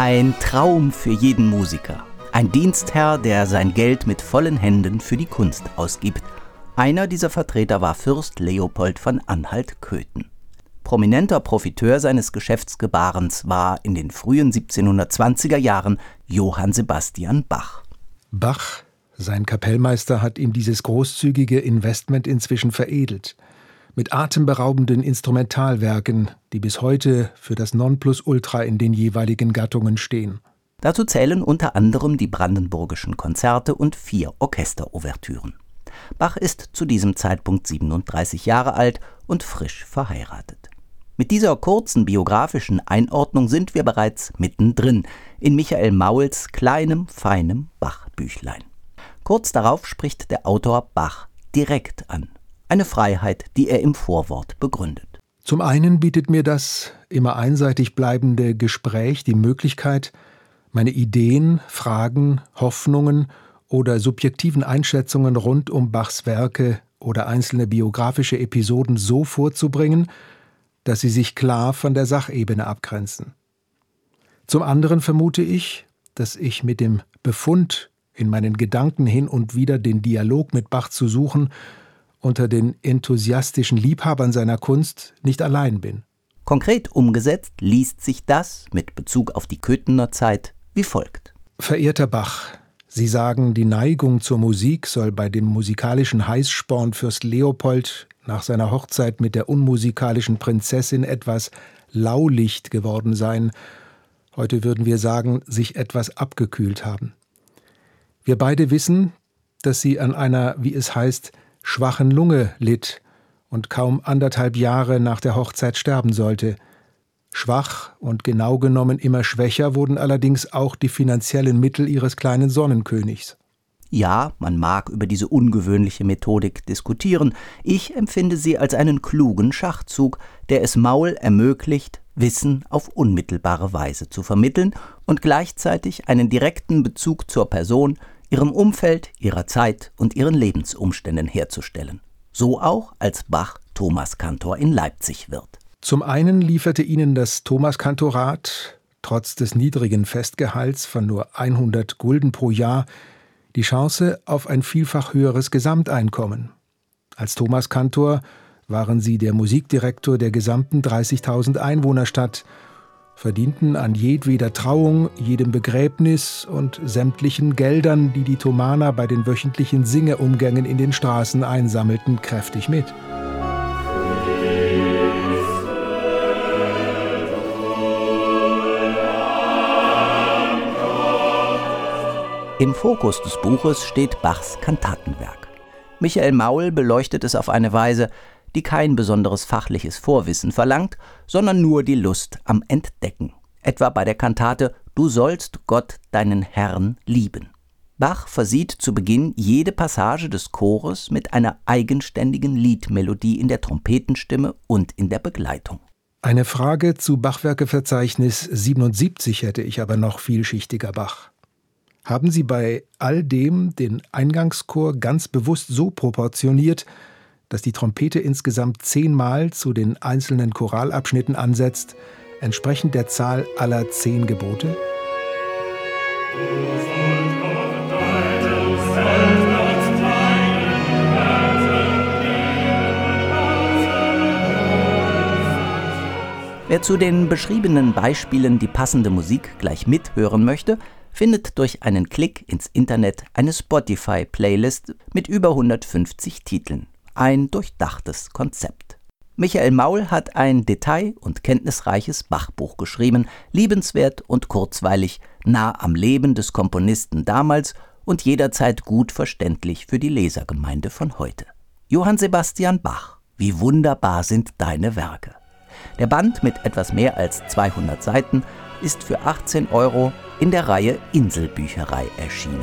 Ein Traum für jeden Musiker. Ein Dienstherr, der sein Geld mit vollen Händen für die Kunst ausgibt. Einer dieser Vertreter war Fürst Leopold von Anhalt-Köthen. Prominenter Profiteur seines Geschäftsgebarens war in den frühen 1720er Jahren Johann Sebastian Bach. Bach, sein Kapellmeister, hat ihm dieses großzügige Investment inzwischen veredelt. Mit atemberaubenden Instrumentalwerken, die bis heute für das Nonplusultra in den jeweiligen Gattungen stehen. Dazu zählen unter anderem die Brandenburgischen Konzerte und vier Orchesterouvertüren. Bach ist zu diesem Zeitpunkt 37 Jahre alt und frisch verheiratet. Mit dieser kurzen biografischen Einordnung sind wir bereits mittendrin in Michael Mauls kleinem, feinem Bach-Büchlein. Kurz darauf spricht der Autor Bach direkt an. Eine Freiheit, die er im Vorwort begründet. Zum einen bietet mir das immer einseitig bleibende Gespräch die Möglichkeit, meine Ideen, Fragen, Hoffnungen oder subjektiven Einschätzungen rund um Bachs Werke oder einzelne biografische Episoden so vorzubringen, dass sie sich klar von der Sachebene abgrenzen. Zum anderen vermute ich, dass ich mit dem Befund, in meinen Gedanken hin und wieder den Dialog mit Bach zu suchen, unter den enthusiastischen Liebhabern seiner Kunst nicht allein bin. Konkret umgesetzt liest sich das mit Bezug auf die Köthener Zeit wie folgt. Verehrter Bach, Sie sagen, die Neigung zur Musik soll bei dem musikalischen Heißsporn Fürst Leopold nach seiner Hochzeit mit der unmusikalischen Prinzessin etwas laulicht geworden sein, heute würden wir sagen, sich etwas abgekühlt haben. Wir beide wissen, dass sie an einer, wie es heißt, schwachen Lunge litt und kaum anderthalb Jahre nach der Hochzeit sterben sollte. Schwach und genau genommen immer schwächer wurden allerdings auch die finanziellen Mittel ihres kleinen Sonnenkönigs. Ja, man mag über diese ungewöhnliche Methodik diskutieren, ich empfinde sie als einen klugen Schachzug, der es Maul ermöglicht, Wissen auf unmittelbare Weise zu vermitteln und gleichzeitig einen direkten Bezug zur Person, ihrem Umfeld, ihrer Zeit und ihren Lebensumständen herzustellen. So auch als Bach Thomaskantor in Leipzig wird. Zum einen lieferte ihnen das Thomaskantorat, trotz des niedrigen Festgehalts von nur 100 Gulden pro Jahr, die Chance auf ein vielfach höheres Gesamteinkommen. Als Thomas Kantor waren sie der Musikdirektor der gesamten 30.000 Einwohnerstadt, verdienten an jedweder Trauung, jedem Begräbnis und sämtlichen Geldern, die die Thomaner bei den wöchentlichen Singeumgängen in den Straßen einsammelten, kräftig mit. Im Fokus des Buches steht Bachs Kantatenwerk. Michael Maul beleuchtet es auf eine Weise, die kein besonderes fachliches Vorwissen verlangt, sondern nur die Lust am Entdecken. Etwa bei der Kantate Du sollst Gott deinen Herrn lieben. Bach versieht zu Beginn jede Passage des Chores mit einer eigenständigen Liedmelodie in der Trompetenstimme und in der Begleitung. Eine Frage zu Bachwerkeverzeichnis 77 hätte ich aber noch vielschichtiger Bach haben sie bei all dem den Eingangschor ganz bewusst so proportioniert, dass die Trompete insgesamt zehnmal zu den einzelnen Choralabschnitten ansetzt, entsprechend der Zahl aller zehn Gebote? Wer zu den beschriebenen Beispielen die passende Musik gleich mithören möchte, findet durch einen Klick ins Internet eine Spotify-Playlist mit über 150 Titeln. Ein durchdachtes Konzept. Michael Maul hat ein detail- und kenntnisreiches Bachbuch geschrieben, liebenswert und kurzweilig, nah am Leben des Komponisten damals und jederzeit gut verständlich für die Lesergemeinde von heute. Johann Sebastian Bach, wie wunderbar sind deine Werke. Der Band mit etwas mehr als 200 Seiten ist für 18 Euro in der Reihe Inselbücherei erschienen.